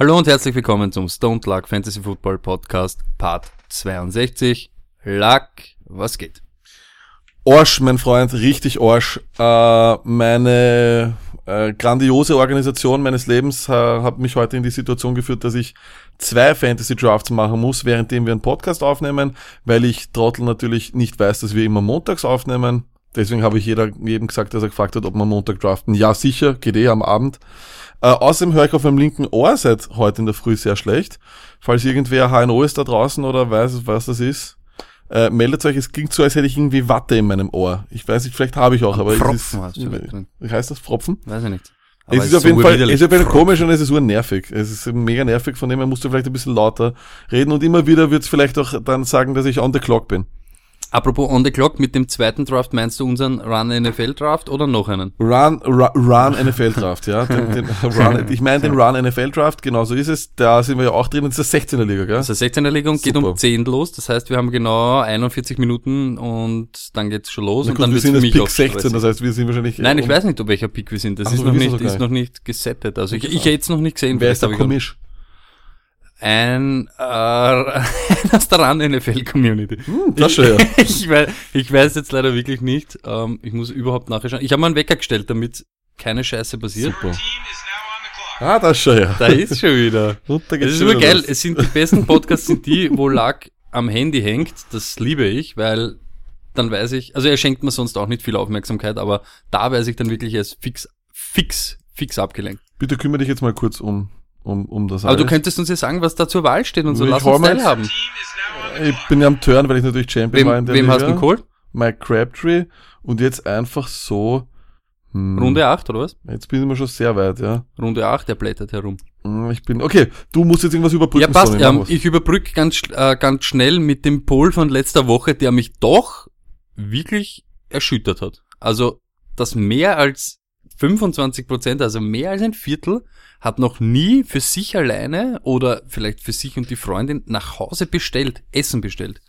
Hallo und herzlich willkommen zum Stone Luck Fantasy Football Podcast Part 62. Luck, was geht? Orsch, mein Freund, richtig Orsch. Äh, meine äh, grandiose Organisation meines Lebens äh, hat mich heute in die Situation geführt, dass ich zwei Fantasy Drafts machen muss, währenddem wir einen Podcast aufnehmen, weil ich Trottel natürlich nicht weiß, dass wir immer montags aufnehmen. Deswegen habe ich jeder, jedem gesagt, dass er gefragt hat, ob wir Montag draften. Ja, sicher, geht eh am Abend. Äh, außerdem höre ich auf meinem linken Ohr seit heute in der Früh sehr schlecht. Falls irgendwer HNO ist da draußen oder weiß, was das ist, äh, meldet euch. Es klingt so, als hätte ich irgendwie Watte in meinem Ohr. Ich weiß nicht, vielleicht habe ich auch, aber Pfropfen es hast du ist, drin. wie heißt das? Pfropfen? Weiß ich nicht. es ist auf jeden Fall, es ist auf jeden Fall komisch und es ist urnervig. Es ist mega nervig, von dem her musst du vielleicht ein bisschen lauter reden und immer wieder wird es vielleicht auch dann sagen, dass ich on the clock bin. Apropos on the clock, mit dem zweiten Draft meinst du unseren Run NFL Draft oder noch einen? Run, Run, Run NFL Draft, ja. Den, den Run, ich meine den Run NFL Draft, genau so ist es. Da sind wir ja auch drin, das ist der 16er Liga, gell? Also 16er Liga und geht Super. um 10 los. Das heißt, wir haben genau 41 Minuten und dann geht's schon los Na und gut, dann wir sind jetzt mich Pick auch 16, stressig. das heißt, wir sind wahrscheinlich. Nein, ich um- weiß nicht, um welcher Pick wir sind. Das Ach ist noch nicht, das ist noch nicht gesettet. Also ich, ich hätte es noch nicht gesehen. Wer ist der ich Komisch? Ein äh, aus der RAN NFL Community. Hm, das schon, ja. ich, weiß, ich weiß jetzt leider wirklich nicht. Ähm, ich muss überhaupt nachher schauen. Ich habe mal einen Wecker gestellt, damit keine Scheiße passiert. Super. Ah, das schon, ja. Da ist schon wieder. Und da Es geht's ist immer geil. los. Es sind die besten Podcasts sind die, wo Lack am Handy hängt. Das liebe ich, weil dann weiß ich, also er schenkt mir sonst auch nicht viel Aufmerksamkeit, aber da weiß ich dann wirklich, er ist fix, fix, fix abgelenkt. Bitte kümmere dich jetzt mal kurz um, um, um das Aber du alles. könntest uns ja sagen, was da zur Wahl steht und so. Ich Lass uns teilhaben. Ich bin ja am Turn, weil ich natürlich Champion war in Wem, der wem Liga. hast du geholt? Mike Crabtree. Und jetzt einfach so. Hm, Runde 8 oder was? Jetzt bin ich mal schon sehr weit, ja. Runde 8, der blättert herum. Hm, Ich bin, okay, du musst jetzt irgendwas überbrücken. Ja, passt. Ähm, ich überbrücke ganz, äh, ganz schnell mit dem Poll von letzter Woche, der mich doch wirklich erschüttert hat. Also, dass mehr als 25 Prozent, also mehr als ein Viertel, hat noch nie für sich alleine oder vielleicht für sich und die Freundin nach Hause bestellt, Essen bestellt.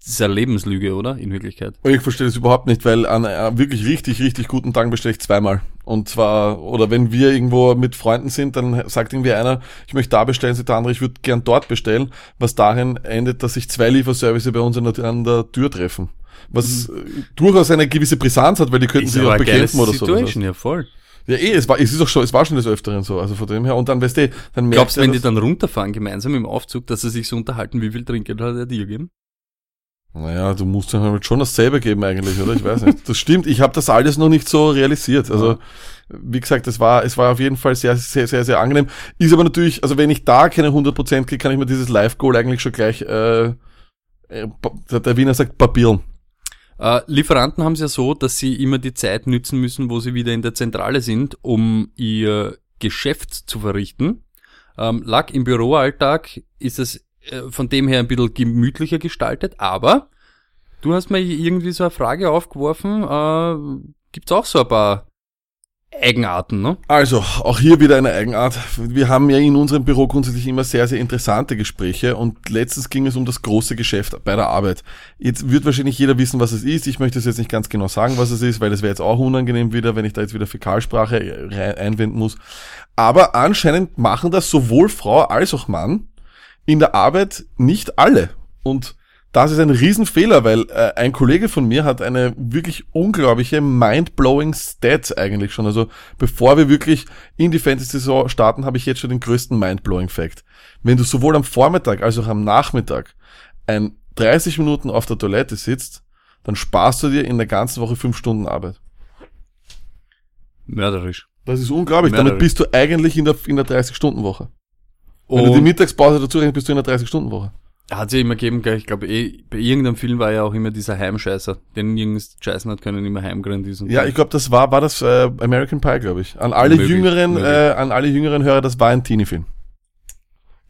Das ist eine Lebenslüge, oder? In Wirklichkeit. Ich verstehe das überhaupt nicht, weil an wirklich richtig, richtig guten Tagen bestelle ich zweimal. Und zwar, oder wenn wir irgendwo mit Freunden sind, dann sagt irgendwie einer, ich möchte da bestellen, sagt der andere, ich würde gern dort bestellen, was darin endet, dass sich zwei Lieferservice bei uns an der Tür treffen. Was äh, durchaus eine gewisse Brisanz hat, weil die könnten sich auch bekämpfen oder so. Situation, ja voll. Ja, eh, es war, es ist auch schon, es war schon des Öfteren so, also von dem her. Und dann, weißt du, dann merkst Glaubst du, wenn die dann runterfahren gemeinsam im Aufzug, dass sie sich so unterhalten, wie viel Trinkgeld hat er dir gegeben? Naja, du musst dann halt schon dasselbe geben eigentlich, oder? Ich weiß nicht. Das stimmt, ich habe das alles noch nicht so realisiert. Also, wie gesagt, es war, es war auf jeden Fall sehr, sehr, sehr, sehr angenehm. Ist aber natürlich, also wenn ich da keine 100% kriege, kann ich mir dieses Live-Goal eigentlich schon gleich, äh, äh, der Wiener sagt, papieren. Äh, Lieferanten haben es ja so, dass sie immer die Zeit nützen müssen, wo sie wieder in der Zentrale sind, um ihr Geschäft zu verrichten. Ähm, lag im Büroalltag ist es äh, von dem her ein bisschen gemütlicher gestaltet, aber du hast mir irgendwie so eine Frage aufgeworfen, äh, gibt's auch so ein paar Eigenarten, ne? Also, auch hier wieder eine Eigenart. Wir haben ja in unserem Büro grundsätzlich immer sehr, sehr interessante Gespräche und letztens ging es um das große Geschäft bei der Arbeit. Jetzt wird wahrscheinlich jeder wissen, was es ist. Ich möchte es jetzt nicht ganz genau sagen, was es ist, weil es wäre jetzt auch unangenehm wieder, wenn ich da jetzt wieder Fäkalsprache rein- einwenden muss. Aber anscheinend machen das sowohl Frau als auch Mann in der Arbeit nicht alle. Und das ist ein Riesenfehler, weil äh, ein Kollege von mir hat eine wirklich unglaubliche mind-blowing Stats eigentlich schon. Also bevor wir wirklich in die Fantasy-Saison starten, habe ich jetzt schon den größten mind-blowing Fact. Wenn du sowohl am Vormittag als auch am Nachmittag ein 30 Minuten auf der Toilette sitzt, dann sparst du dir in der ganzen Woche fünf Stunden Arbeit. Mörderisch. Das ist unglaublich. Mehrere. Damit bist du eigentlich in der, in der 30-Stunden-Woche. Wenn du die Mittagspause dazu rechnest, bist du in der 30-Stunden-Woche. Hat sie immer gegeben, gell, ich glaube, eh, bei irgendeinem Film war ja auch immer dieser Heimscheißer, den nirgends scheißen hat können, immer heimgerannt ist. Ja, ich glaube, das war, war das äh, American Pie, glaube ich. An alle Möglich, jüngeren, möglich. äh, an alle jüngeren Hörer, das war ein Teenie-Film.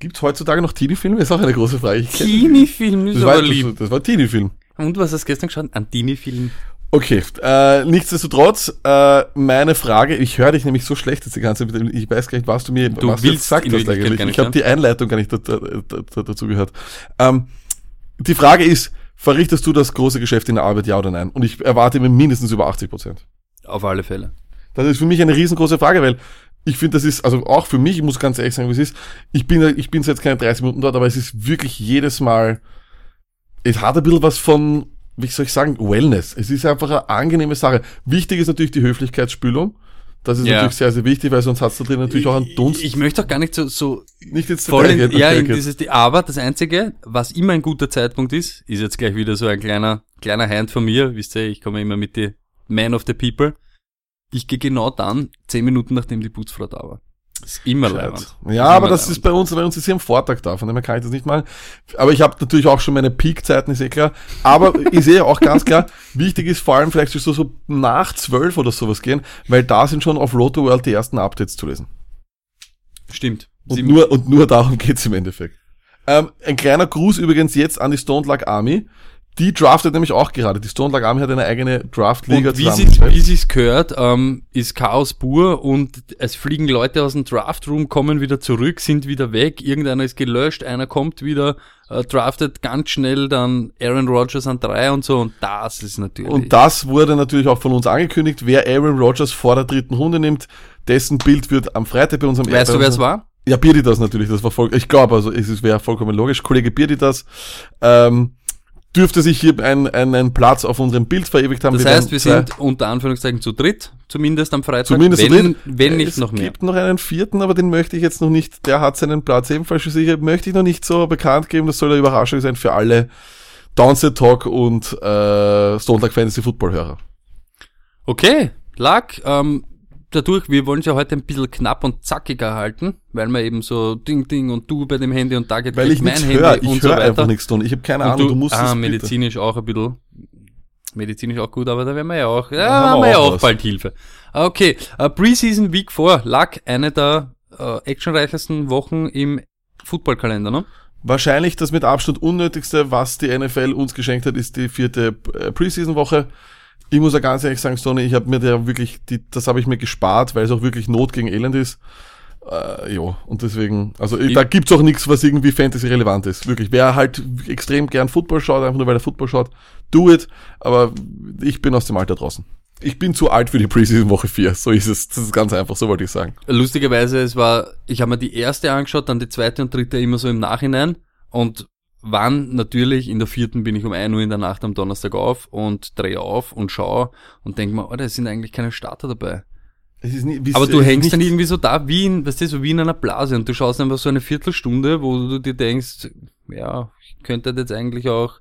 Gibt's heutzutage noch Teenie-Filme? Ist auch eine große Frage. Teenie-Film ist Das aber war, lieb. das, das war ein Teenie-Film. Und was hast du gestern geschaut? Ein Teenie-Film. Okay, äh, nichtsdestotrotz, äh, meine Frage, ich höre dich nämlich so schlecht jetzt die ganze Zeit, ich weiß gar nicht, was du mir Du was willst jetzt hast Wirklichkeit eigentlich. nicht, ich habe die Einleitung gar nicht da, da, da, da, dazu gehört. Ähm, die Frage ist, verrichtest du das große Geschäft in der Arbeit, ja oder nein? Und ich erwarte mir mindestens über 80 Prozent. Auf alle Fälle. Das ist für mich eine riesengroße Frage, weil ich finde, das ist, also auch für mich, ich muss ganz ehrlich sagen, wie es ist, ich bin, ich bin jetzt keine 30 Minuten dort, aber es ist wirklich jedes Mal, es hat ein bisschen was von, wie soll ich sagen, Wellness. Es ist einfach eine angenehme Sache. Wichtig ist natürlich die Höflichkeitsspülung. Das ist Ja. natürlich sehr, sehr wichtig, weil sonst hat's da drin natürlich auch einen Dunst. Ich, ich möchte auch gar nicht so, so nicht jetzt voll in, ja, in dieses, aber das Einzige, was immer ein guter Zeitpunkt ist, ist jetzt gleich wieder so ein kleiner, kleiner Hand von mir, wisst ihr, ich komme immer mit die Man of the People. Ich gehe genau dann, zehn Minuten nachdem die Putzfrau da war. Ist immer leibend. Ja, aber das leibend. ist bei uns, bei uns ist hier am Vortag da, von dem her kann ich das nicht machen. Aber ich habe natürlich auch schon meine Peak-Zeiten, ist eh klar. Aber ich sehe auch ganz klar, wichtig ist vor allem vielleicht so, so nach zwölf oder sowas gehen, weil da sind schon auf Roto World die ersten Updates zu lesen. Stimmt. Und nur, und nur darum geht's im Endeffekt. Ähm, ein kleiner Gruß übrigens jetzt an die Stone Luck Army. Die draftet nämlich auch gerade. Die Stone Luck Army hat eine eigene Draft-Liga Und wie sie zusammengestellt. wie sie's gehört, ähm, ist Chaos pur und es fliegen Leute aus dem Draftroom, kommen wieder zurück, sind wieder weg, irgendeiner ist gelöscht, einer kommt wieder, äh, draftet ganz schnell dann Aaron Rodgers an drei und so und das ist natürlich. Und das wurde natürlich auch von uns angekündigt. Wer Aaron Rodgers vor der dritten Runde nimmt, dessen Bild wird am Freitag bei unserem weißt du, wer es war? Ja, Birditas natürlich, das war voll, ich glaube, also es wäre vollkommen logisch. Kollege Birditas, ähm, dürfte sich hier einen, einen Platz auf unserem Bild verewigt haben. Das werden heißt, wir sind unter Anführungszeichen zu dritt, zumindest am Freitag, Zumindest wenn, zu dritt. wenn nicht es noch mehr. gibt noch einen vierten, aber den möchte ich jetzt noch nicht, der hat seinen Platz ebenfalls für sich, möchte ich noch nicht so bekannt geben, das soll eine Überraschung sein für alle Downset Talk und äh, Stone Luck Fantasy Football Hörer. Okay, Lack, ähm, dadurch, wir wollen es ja heute ein bisschen knapp und zackiger halten, weil wir eben so Ding Ding und du bei dem Handy und da geht Weil ich mein Handy höre, ich und so weiter. einfach nichts tun. Ich habe keine Und Ahnung, du, musst ah, es bitte. medizinisch auch ein bisschen, medizinisch auch gut, aber da werden wir ja auch, ja, haben wir haben wir ja auch auch bald Hilfe. Okay, äh, Preseason Week 4, Lack, eine der äh, actionreichsten Wochen im Footballkalender, ne? Wahrscheinlich das mit Abstand unnötigste, was die NFL uns geschenkt hat, ist die vierte äh, Preseason-Woche. Ich muss ja ganz ehrlich sagen, Stoney, ich habe mir da wirklich, die, das habe ich mir gespart, weil es auch wirklich Not gegen Elend ist. Äh, ja, und deswegen, also Ich- da gibt's auch nichts, was irgendwie Fantasy-relevant ist. Wirklich, wer halt extrem gern Football schaut, einfach nur weil er Football schaut, do it. Aber ich bin aus dem Alter draußen. Ich bin zu alt für die Preseason-Woche 4. So ist es. Das ist ganz einfach, so wollte ich sagen. Lustigerweise, es war, ich habe mir die erste angeschaut, dann die zweite und dritte immer so im Nachhinein und wann natürlich in der vierten bin ich um 1 Uhr in der Nacht am Donnerstag auf und drehe auf und schaue und denke mir, oh, da sind eigentlich keine Starter dabei. Wie- Aber du hängst dann nicht- irgendwie so da, wie in, weißt du, so wie in einer Blase und du schaust einfach so eine Viertelstunde, wo du dir denkst, ja, ich könnte jetzt eigentlich auch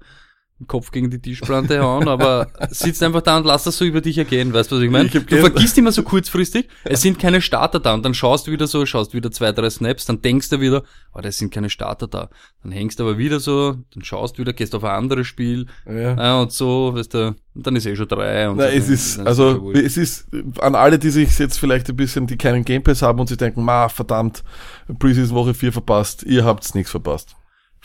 Kopf gegen die Tischplante hauen, aber sitzt einfach da und lass das so über dich ergehen, weißt du, was ich meine? Ich Du vergisst immer so kurzfristig, es sind keine Starter da und dann schaust du wieder so, schaust wieder zwei, drei Snaps, dann denkst du wieder, oh, da sind keine Starter da. Dann hängst du aber wieder so, dann schaust wieder, gehst auf ein anderes Spiel, Ja. ja, und so, weißt du, und dann ist eh schon drei und Na, so, es ist, also, wurscht. es ist, an alle, die sich jetzt vielleicht ein bisschen, die keinen Game Pass haben und sich denken, ma, verdammt, Preseason Woche 4 verpasst, ihr habt's nichts verpasst.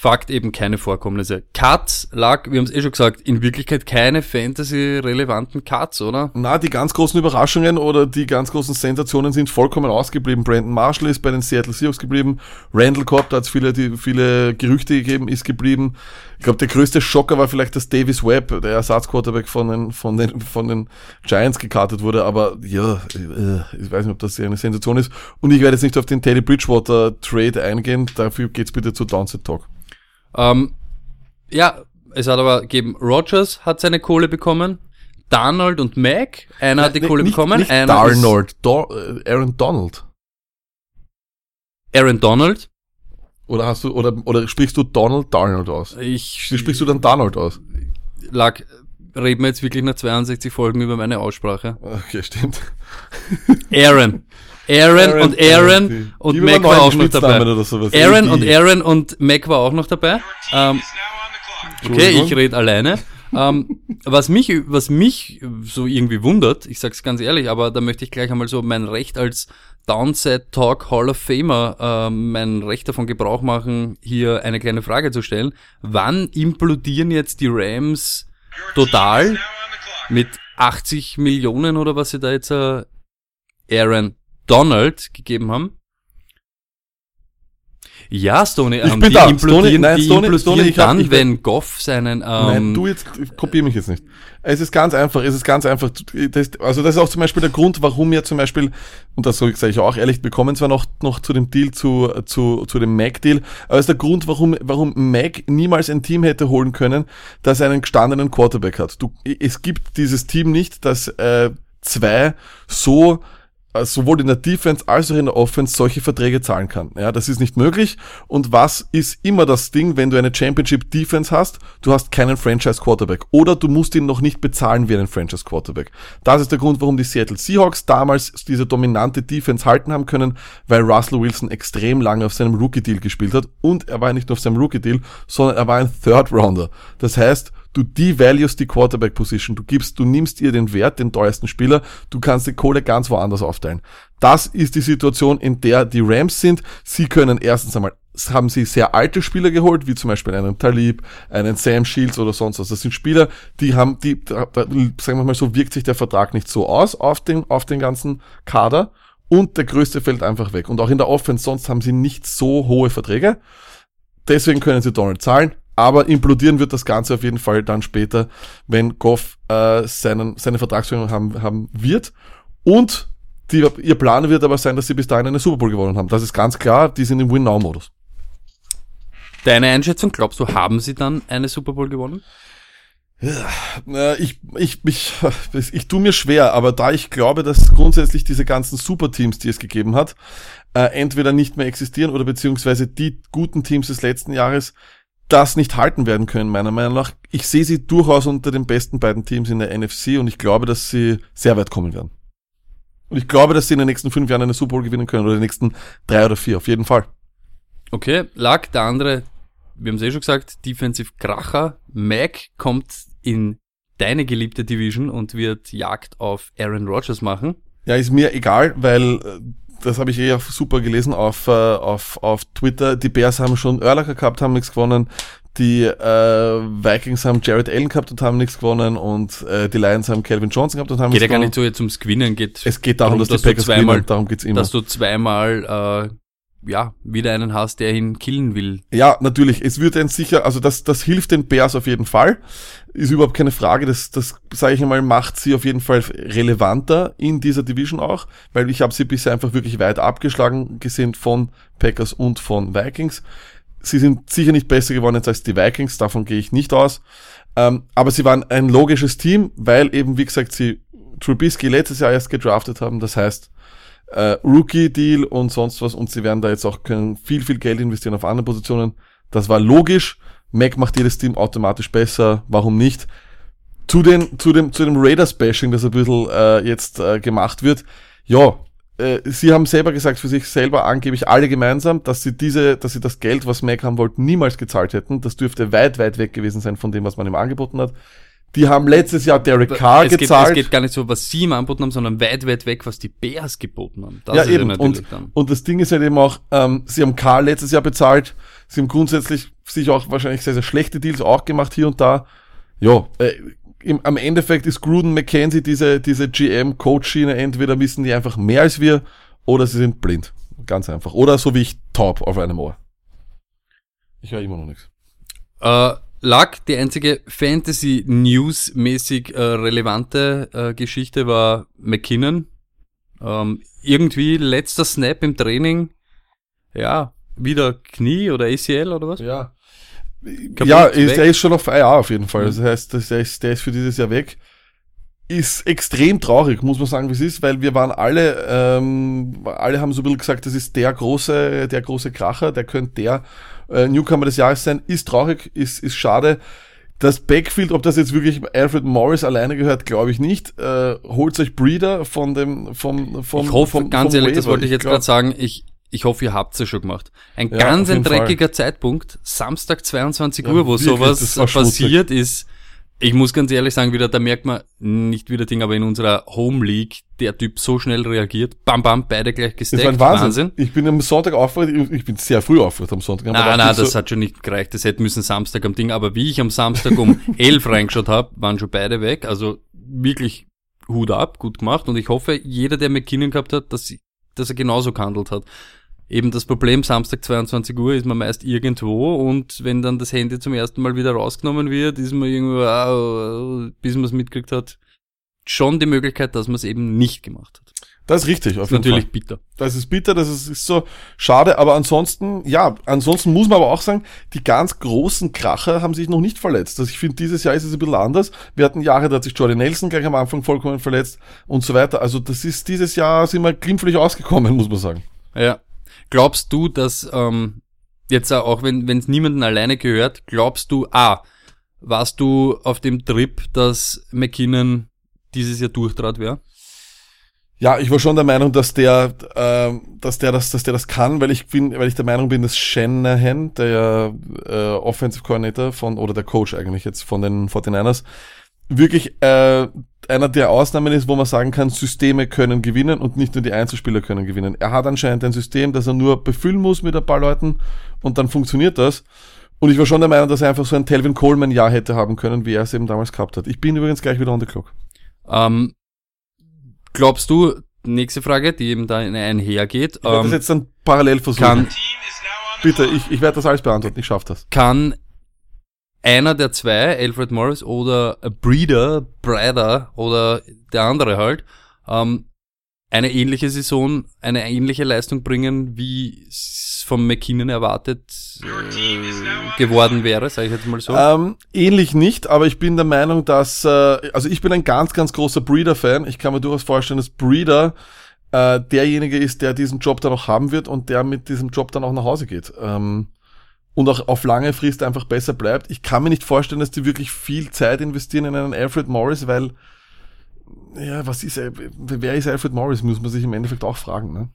Fakt eben keine Vorkommnisse. Cuts lag, wir haben es eh schon gesagt, in Wirklichkeit keine Fantasy-relevanten Cuts, oder? Na, die ganz großen Überraschungen oder die ganz großen Sensationen sind vollkommen ausgeblieben. Brandon Marshall ist bei den Seattle Seahawks geblieben. Randall Cobb, da hat es viele, viele Gerüchte gegeben, ist geblieben. Ich glaube, der größte Schocker war vielleicht, dass Davis Webb, der Ersatzquarterback von den, von den, von den Giants gekartet wurde. Aber ja, äh, ich weiß nicht, ob das eine Sensation ist. Und ich werde jetzt nicht auf den Teddy Bridgewater Trade eingehen. Dafür geht's bitte zu Downset Talk. Ähm, ja, es hat aber gegeben, Rogers hat seine Kohle bekommen, Darnold und Mac, einer hat die Kohle nicht, bekommen, nicht einer Darnold, Do äh, Aaron Donald. Aaron Donald. Oder hast du, oder, oder sprichst du Donald Darnold aus? Ich Wie sprichst du dann Donald aus? lag, reden wir jetzt wirklich nach 62 Folgen über meine Aussprache. Okay, stimmt. Aaron. Aaron, und Aaron und Mac war auch noch dabei. Aaron und Aaron und Mac war auch noch dabei. Ähm, Okay, ich rede alleine. ähm, was mich, was mich so irgendwie wundert, ich sag's ganz ehrlich, aber da möchte ich gleich einmal so mein Recht als Downside Talk Hall of Famer, ähm, mein Recht davon Gebrauch machen, hier eine kleine Frage zu stellen. Wann implodieren jetzt die Rams total mit 80 Millionen oder was sie da jetzt äh, Aaron Donald gegeben haben? Ja, Stoney, Ich ähm, bin die da. implodieren, Stoney, nein, die Stoney, implodieren Stoney, ich dann, ich- wenn Goff seinen, ähm, Nein, du jetzt, kopier mich jetzt nicht. Es ist ganz einfach, es ist ganz einfach. Das, also das ist auch zum Beispiel der Grund, warum wir zum Beispiel, und das sage ich auch ehrlich, wir kommen zwar noch, noch zu dem Deal, zu, zu, zu dem Mac-Deal, aber es ist der Grund, warum, warum Mac niemals ein Team hätte holen können, das einen gestandenen Quarterback hat. Du, es gibt dieses Team nicht, das äh, zwei so sowohl in der Defense als auch in der Offense solche Verträge zahlen kann. Ja, das ist nicht möglich. Und was ist immer das Ding, wenn du eine Championship Defense hast? Du hast keinen Franchise Quarterback. Oder du musst ihn noch nicht bezahlen wie einen Franchise Quarterback. Das ist der Grund, warum die Seattle Seahawks damals diese dominante Defense halten haben können, weil Russell Wilson extrem lange auf seinem Rookie Deal gespielt hat. Und er war nicht nur auf seinem Rookie Deal, sondern er war ein Third Rounder. Das heißt, du devaluest die Quarterback Position, du gibst, du nimmst ihr den Wert, den teuersten Spieler, du kannst die Kohle ganz woanders aufteilen. Das ist die Situation, in der die Rams sind. Sie können erstens einmal, haben sie sehr alte Spieler geholt, wie zum Beispiel einen Talib, einen Sam Shields oder sonst was. Das sind Spieler, die haben, die, da, sagen wir mal so, wirkt sich der Vertrag nicht so aus auf den, auf den ganzen Kader. Und der größte fällt einfach weg. Und auch in der Offense, sonst haben sie nicht so hohe Verträge. Deswegen können sie Donald zahlen. Aber implodieren wird das Ganze auf jeden Fall dann später, wenn Goff äh, seinen, seine Vertragsverlängerung haben, haben wird. Und die, ihr Plan wird aber sein, dass sie bis dahin eine Super Bowl gewonnen haben. Das ist ganz klar, die sind im Win-Now-Modus. deine Einschätzung, glaubst du, haben sie dann eine Super Bowl gewonnen? Äh, ich, ich, ich, ich tue mir schwer, aber da ich glaube, dass grundsätzlich diese ganzen Superteams, die es gegeben hat, äh, entweder nicht mehr existieren oder beziehungsweise die guten Teams des letzten Jahres das nicht halten werden können, meiner Meinung nach. Ich sehe sie durchaus unter den besten beiden Teams in der NFC und ich glaube, dass sie sehr weit kommen werden. Und ich glaube, dass sie in den nächsten fünf Jahren eine Super Bowl gewinnen können oder in den nächsten drei oder vier, auf jeden Fall. Okay, lag der andere, wir haben es eh schon gesagt, Defensive Kracher. Mac kommt in deine geliebte Division und wird Jagd auf Aaron Rodgers machen. Ja, ist mir egal, weil äh, das habe ich eh auf- super gelesen auf, äh, auf, auf Twitter. Die Bears haben schon Erlacher gehabt, haben nichts gewonnen. Die äh, Vikings haben Jared Allen gehabt und haben nichts gewonnen. Und äh, die Lions haben Calvin Johnson gehabt und haben Geht ja nichts gar gewonnen. nicht so jetzt ums Gewinnen, geht Es geht darum, darum, dass, dass die du Packers zweimal- gewinnen. Darum geht's immer. dass du zweimal äh, ja wieder einen hast, der ihn killen will. Ja, natürlich. Es wird ein sicher, also das, das hilft den Bears auf jeden Fall. Ist überhaupt keine Frage. Das, das sage ich einmal, macht sie auf jeden Fall relevanter in dieser Division auch, weil ich habe sie bisher einfach wirklich weit abgeschlagen gesehen von Packers und von Vikings. Sie sind sicher nicht besser geworden als die Vikings, davon gehe ich nicht aus. Ähm, aber sie waren ein logisches Team, weil eben, wie gesagt, sie Trubisky letztes Jahr erst gedraftet haben. Das heißt, äh, Rookie-Deal und sonst was und sie werden da jetzt auch können viel, viel Geld investieren auf andere Positionen. Das war logisch. Mac macht jedes Team automatisch besser. Warum nicht? Zu den, zu dem, zu dem Raiders-Bashing, das ein bisschen äh, jetzt äh, gemacht wird. Ja, äh, sie haben selber gesagt, für sich selber angeblich alle gemeinsam, dass sie diese, dass sie das Geld, was Mac haben wollten, niemals gezahlt hätten. Das dürfte weit, weit weg gewesen sein von dem, was man ihm angeboten hat. Die haben letztes Jahr Derek Carr es, geht, gezahlt. es geht gar nicht so, was sie ihm angeboten haben, sondern weit, weit weg, was die Bears geboten haben. Das ja, ist eben. und, dann. und das Ding ist halt eben auch, ähm, sie haben Karl letztes Jahr bezahlt, sie haben grundsätzlich sich auch wahrscheinlich sehr, sehr schlechte Deals auch gemacht hier und da. Ja, äh, im, am Endeffekt ist Gruden McKenzie diese, diese GM-Coach-Schiene, entweder wissen die einfach mehr als wir oder sie sind blind. Ganz einfach. Oder so wie ich taub auf einem Ohr. Ich höre immer noch nichts. Äh, lag die einzige Fantasy-News-mäßig äh, relevante äh, Geschichte war McKinnon. Ähm, irgendwie letzter Snap im Training. Ja, wieder Knie oder ACL oder was? Ja. Kaputt, ja, ist, er ist schon auf IR auf jeden Fall. Mhm. Das heißt, das- der ist, der ist für dieses Jahr weg. Ist extrem traurig, muss man sagen, wie es ist, weil wir waren alle, ähm, alle haben so ein bisschen gesagt, das ist der große, der große Kracher, der könnte der äh, Newcomer des Jahres sein. Ist traurig, ist, ist schade. Das Backfield, ob das jetzt wirklich Alfred Morris alleine gehört, glaube ich nicht. Äh, holt euch Breeder von dem, vom, vom, ich hoffe, vom, ganz vom ehrlich, das Waiver. wollte ich jetzt gerade sagen, ich, ich hoffe, ihr habt's ja schon gemacht. Ein Ja, ganz ein jeden Fall. dreckiger Zeitpunkt, Samstag 22 Ja, Uhr, wo wirklich, sowas das passiert ist. Ich muss ganz ehrlich sagen, wieder, da merkt man, nicht wieder Ding, aber in unserer Home League, der Typ so schnell reagiert, bam, bam, beide gleich Das war gesteckt, ein Wahnsinn. Ich bin am Sonntag aufgewacht, ich bin sehr früh aufgewacht am Sonntag. Nein, nein, ich so- das hat schon nicht gereicht. Das hätte müssen Samstag am Ding. Aber wie ich am Samstag um 11 reingeschaut habe, waren schon beide weg. Also wirklich Hut ab, gut gemacht. Und ich hoffe, jeder, der McKinnon gehabt hat, dass, dass er genauso gehandelt hat. Eben das Problem, Samstag 22 Uhr ist man meist irgendwo und wenn dann das Handy zum ersten Mal wieder rausgenommen wird, ist man irgendwo, ah, bis man es mitgekriegt hat, schon die Möglichkeit, dass man es eben nicht gemacht hat. Das ist richtig, Das auf ist jeden natürlich Fall. bitter. Das ist bitter, das ist, ist so schade, aber ansonsten, ja, ansonsten muss man aber auch sagen, die ganz großen Kracher haben sich noch nicht verletzt. Also ich finde, dieses Jahr ist es ein bisschen anders. Wir hatten Jahre, da hat sich Jordan Nelson gleich am Anfang vollkommen verletzt und so weiter. Also das ist, dieses Jahr sind wir glimpflich ausgekommen, muss man sagen. Ja. Glaubst du, dass ähm, jetzt auch wenn es niemanden alleine gehört, glaubst du, ah, warst du auf dem Trip, dass McKinnon dieses Jahr durchtrat wäre? Ja, ich war schon der Meinung, dass der, äh, dass der das, dass der das kann, weil ich bin, weil ich der Meinung bin, dass Shanahan, der äh, Offensive Coordinator von oder der Coach eigentlich jetzt von den 49ers, wirklich äh, einer der Ausnahmen ist, wo man sagen kann, Systeme können gewinnen und nicht nur die Einzelspieler können gewinnen. Er hat anscheinend ein System, das er nur befüllen muss mit ein paar Leuten und dann funktioniert das. Und ich war schon der Meinung, dass er einfach so ein Telvin Coleman Jahr hätte haben können, wie er es eben damals gehabt hat. Ich bin übrigens gleich wieder on the clock. Ähm, glaubst du, nächste Frage, die eben da einhergeht, Ich werde das ähm, jetzt dann parallel versuchen. kann, Bitte, ich, ich werde das alles beantworten, ich schaffe das. kann einer der zwei, Alfred Morris oder Breeder, Breeder oder der andere halt, ähm, eine ähnliche Saison, eine ähnliche Leistung bringen, wie es von McKinnon erwartet äh, geworden wäre, sage ich jetzt mal so. Ähm, ähnlich nicht, aber ich bin der Meinung, dass, äh, also ich bin ein ganz, ganz großer Breeder-Fan. Ich kann mir durchaus vorstellen, dass Breeder äh, derjenige ist, der diesen Job dann auch haben wird und der mit diesem Job dann auch nach Hause geht. Ähm, und auch auf lange Frist einfach besser bleibt. Ich kann mir nicht vorstellen, dass die wirklich viel Zeit investieren in einen Alfred Morris, weil, ja, was ist, er- wer ist Alfred Morris, muss man sich im Endeffekt auch fragen, ne?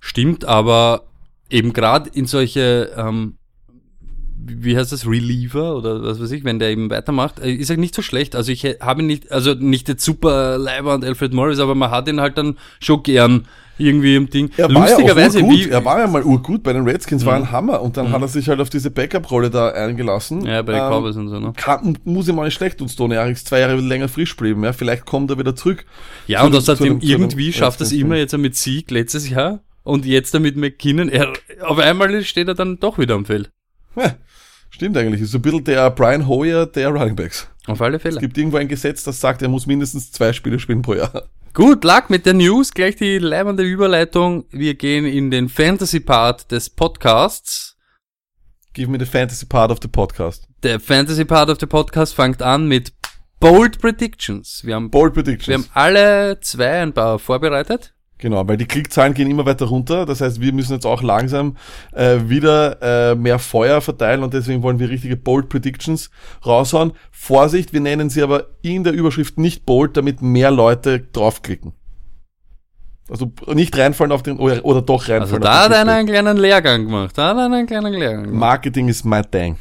Stimmt, aber eben gerade in solche, ähm, wie heißt das, Reliever oder was weiß ich, wenn der eben weitermacht, äh, ist er nicht so schlecht. Also ich habe ihn nicht, also nicht jetzt super Leiber und Alfred Morris, aber man hat ihn halt dann schon gern irgendwie im Ding. Er war ja auch Lustigerweise, wie, Mhm. er war ja mal urgut bei den Redskins, war ein Hammer und dann hat er sich halt auf diese Backup-Rolle da eingelassen. ja, bei den Ähm, Cowboys und so, ne? kann, muss ihm mal nicht schlecht tun, Stone Eriks zwei Jahre länger frisch bleiben, ja. Vielleicht kommt er wieder zurück. Ja, zu und außerdem den irgendwie schafft es immer jetzt mit Sieg letztes Jahr und jetzt damit McKinnon. Er, auf einmal steht er dann doch wieder am Feld. Ja, stimmt eigentlich. Ist so ein bisschen der Brian Hoyer der Running Backs. Auf alle Es Fälle. gibt irgendwo ein Gesetz, das sagt, er muss mindestens zwei Spiele spielen pro Jahr. Gut, lag mit der News, gleich die leibende Überleitung. Wir gehen in den Fantasy-Part des Podcasts. Give me the fantasy part of the podcast. Der Fantasy-Part of the Podcast fängt an mit Bold Predictions. Wir haben, Bold wir Predictions. haben alle zwei ein paar vorbereitet. Genau, weil die Klickzahlen gehen immer weiter runter. Das heißt, wir müssen jetzt auch langsam äh, wieder äh, mehr Feuer verteilen und deswegen wollen wir richtige Bold Predictions raushauen. Vorsicht, wir nennen sie aber in der Überschrift nicht Bold, damit mehr Leute draufklicken. Also nicht reinfallen auf den, oder, oder doch reinfallen Also da hat einer einen kleinen Lehrgang gemacht. Da hat einer einen kleinen Lehrgang gemacht. Marketing ist my thing.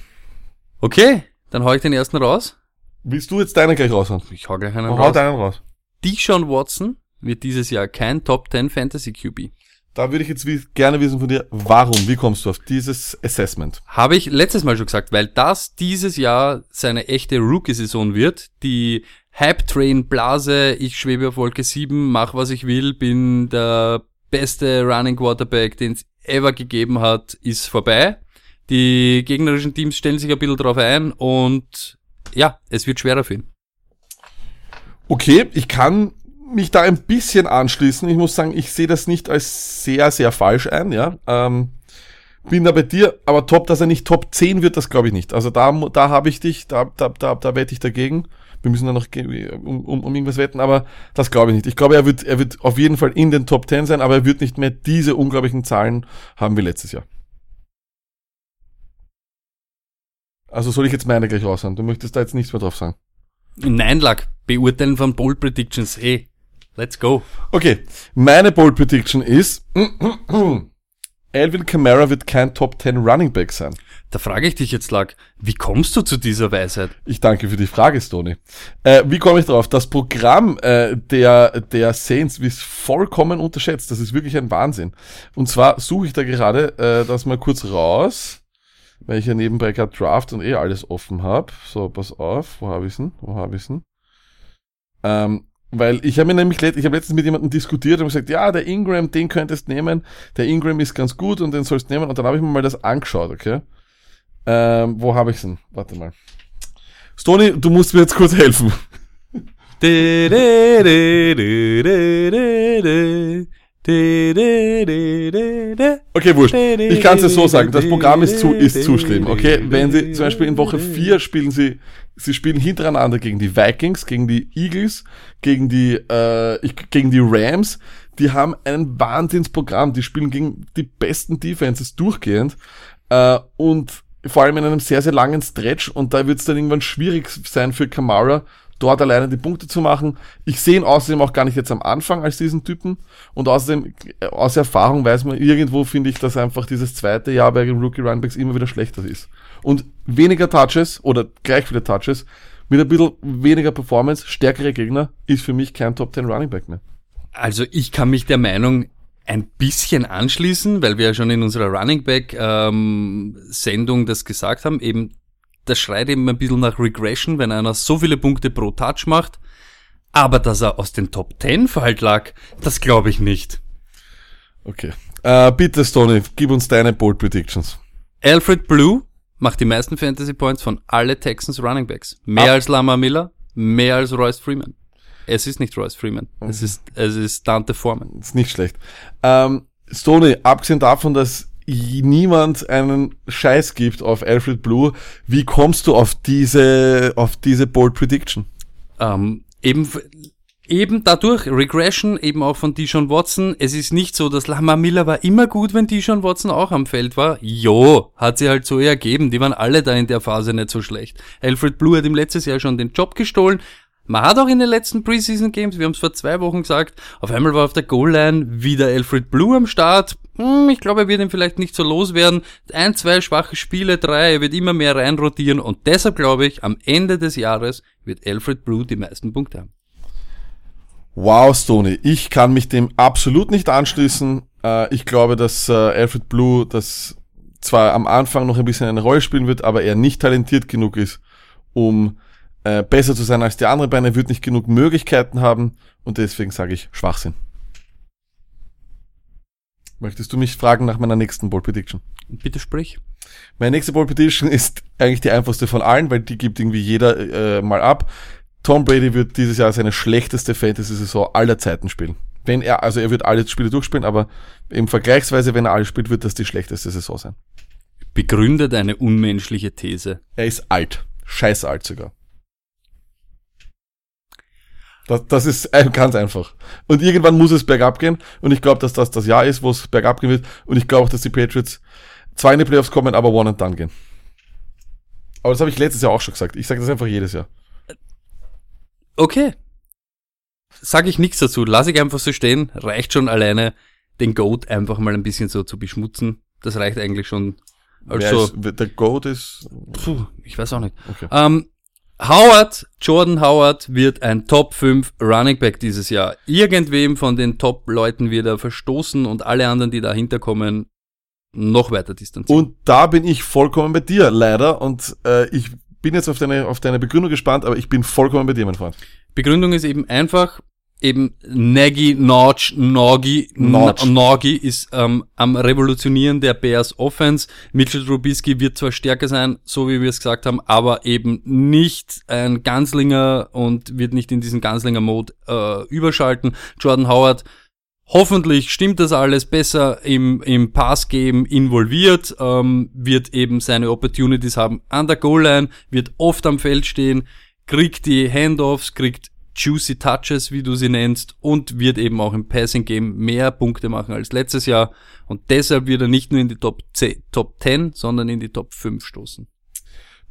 Okay, dann hau ich den ersten raus. Willst du jetzt deinen gleich raushauen? Ich hau gleich einen Hau raus. deinen raus. Deshaun Watson wird dieses Jahr kein Top 10 Fantasy QB. Da würde ich jetzt gerne wissen von dir, warum, wie kommst du auf dieses Assessment? Habe ich letztes Mal schon gesagt, weil das dieses Jahr seine echte Rookie-Saison wird. Die Hype-Train-Blase, ich schwebe auf Wolke 7, mach was ich will, bin der beste Running Quarterback, den es ever gegeben hat, ist vorbei. Die gegnerischen Teams stellen sich ein bisschen drauf ein und ja, es wird schwerer für ihn. Okay, ich kann mich da ein bisschen anschließen. Ich muss sagen, ich sehe das nicht als sehr, sehr falsch ein, ja. Ähm, bin da bei dir, aber top, dass er nicht Top 10 wird, das glaube ich nicht. Also da, da habe ich dich, da, da, da, da wette ich dagegen. Wir müssen dann noch um, um, um irgendwas wetten, aber das glaube ich nicht. Ich glaube, er wird, er wird auf jeden Fall in den Top 10 sein, aber er wird nicht mehr diese unglaublichen Zahlen haben wie letztes Jahr. Also soll ich jetzt meine gleich raushauen? Du möchtest da jetzt nichts mehr drauf sagen. Nein, Lack, beurteilen von Bold Predictions, eh. Let's go. Okay, meine Bold Prediction ist, Alvin Kamara wird kein Top 10 Running Back sein. Da frage ich dich jetzt, Lack, wie kommst du zu dieser Weisheit? Ich danke für die Frage, Stoney. Äh, wie komme ich drauf? Das Programm äh, der, der Saints ist vollkommen unterschätzt. Das ist wirklich ein Wahnsinn. Und zwar suche ich da gerade äh, das mal kurz raus, weil ich ja nebenbei gerade Draft und eh alles offen habe. So, pass auf, wo habe ich denn? Wo habe ich denn? Ähm, Weil ich habe mir nämlich ich habe letztens mit jemandem diskutiert und gesagt, ja, der Ingram, den könntest nehmen. Der Ingram ist ganz gut und den sollst nehmen. Und dann habe ich mir mal das angeschaut, okay? Ähm, wo habe ich's denn? Warte mal. Stony, du musst mir jetzt kurz helfen. Okay, wurscht. Ich kann es dir so sagen, das Programm ist zu, ist zu schlimm, okay? Wenn sie zum Beispiel in Woche 4 spielen sie, sie spielen hintereinander gegen die Vikings, gegen die Eagles, gegen die, äh, gegen die Rams, die haben ein Wahnsinnsprogramm, die spielen gegen die besten Defenses durchgehend, äh, und vor allem in einem sehr, sehr langen Stretch und da wird es dann irgendwann schwierig sein für Kamara, dort alleine die Punkte zu machen. Ich sehe ihn außerdem auch gar nicht jetzt am Anfang als diesen Typen und außerdem äh, aus Erfahrung weiß man irgendwo finde ich, dass einfach dieses zweite Jahr bei Rookie Runbacks immer wieder schlechter ist. Und weniger Touches oder gleich viele Touches mit ein bisschen weniger Performance, stärkere Gegner ist für mich kein Top 10 Running Back mehr. Also ich kann mich der Meinung ein bisschen anschließen, weil wir ja schon in unserer Running Back ähm, Sendung das gesagt haben. Eben, das schreit eben ein bisschen nach Regression, wenn einer so viele Punkte pro Touch macht. Aber dass er aus den Top 10 fällt lag, das glaube ich nicht. Okay. Äh, bitte Stoney, gib uns deine Bold Predictions. Alfred Blue macht die meisten Fantasy Points von alle Texans Running Backs. Mehr Ab- als Lama Miller, mehr als Royce Freeman. Es ist nicht Royce Freeman. Es ist, es ist Dante Foreman. Ist nicht schlecht. Ähm, Stoney, abgesehen davon, dass niemand einen Scheiß gibt auf Alfred Blue, wie kommst du auf diese, auf diese Bold Prediction? Ähm, eben, eben dadurch, Regression, eben auch von Deshaun Watson. Es ist nicht so, dass Lama Miller war immer gut, wenn Deshaun Watson auch am Feld war. Jo, hat sie halt so ergeben. Die waren alle da in der Phase nicht so schlecht. Alfred Blue hat ihm letztes Jahr schon den Job gestohlen. Man hat auch in den letzten Preseason Games, wir haben es vor zwei Wochen gesagt, auf einmal war auf der Goal-Line wieder Alfred Blue am Start. Hm, ich glaube, er wird ihn vielleicht nicht so loswerden. Ein, zwei schwache Spiele, drei, er wird immer mehr reinrotieren und deshalb glaube ich, am Ende des Jahres wird Alfred Blue die meisten Punkte haben. Wow, Stoney, ich kann mich dem absolut nicht anschließen. Äh, ich glaube, dass äh, Alfred Blue das zwar am Anfang noch ein bisschen eine Rolle spielen wird, aber er nicht talentiert genug ist, um äh, besser zu sein als die anderen beiden. Er wird nicht genug Möglichkeiten haben und deswegen sage ich Schwachsinn. Möchtest du mich fragen nach meiner nächsten Bold Prediction? Bitte sprich. Meine nächste Bold Prediction ist eigentlich die einfachste von allen, weil die gibt irgendwie jeder äh, mal ab. Tom Brady wird dieses Jahr seine schlechteste Fantasy-Saison aller Zeiten spielen. Wenn er, also er wird alle Spiele durchspielen, aber im Vergleichsweise, wenn er alle spielt, wird das die schlechteste Saison sein. Begründet eine unmenschliche These. Er ist alt. Scheiß alt sogar. Das, das ist äh, ganz einfach. Und irgendwann muss es bergab gehen. Und ich glaube, dass das das Jahr ist, wo es bergab gehen wird. Und ich glaube auch, dass die Patriots zwar in die Playoffs kommen, aber one and done gehen. Aber das habe ich letztes Jahr auch schon gesagt. Ich sage das einfach jedes Jahr. Okay. Sag ich nichts dazu. Lass ich einfach so stehen. Reicht schon alleine, den Goat einfach mal ein bisschen so zu beschmutzen. Das reicht eigentlich schon. Also, ist, der Goat ist. puh, ich weiß auch nicht. Okay. Ähm, Howard, Jordan Howard wird ein Top 5 Running Back dieses Jahr. Irgendwem von den Top-Leuten wird er verstoßen und alle anderen, die dahinter kommen, noch weiter distanzieren. Und da bin ich vollkommen bei dir, leider. Und äh, ich bin jetzt auf deine, auf deine Begründung gespannt, aber ich bin vollkommen bei dir, mein Freund. Begründung ist eben einfach, eben Nagy, Notch, Nagy, Notch. Nagy ist ähm, am Revolutionieren der Bears Offense. Mitchell Trubisky wird zwar stärker sein, so wie wir es gesagt haben, aber eben nicht ein Ganzlinger und wird nicht in diesen Ganzlinger-Mode äh, überschalten. Jordan Howard Hoffentlich stimmt das alles besser im, im Pass-Game involviert, ähm, wird eben seine Opportunities haben an der Goal-Line, wird oft am Feld stehen, kriegt die Handoffs, kriegt juicy Touches, wie du sie nennst, und wird eben auch im Passing-Game mehr Punkte machen als letztes Jahr. Und deshalb wird er nicht nur in die Top 10, Top 10 sondern in die Top 5 stoßen.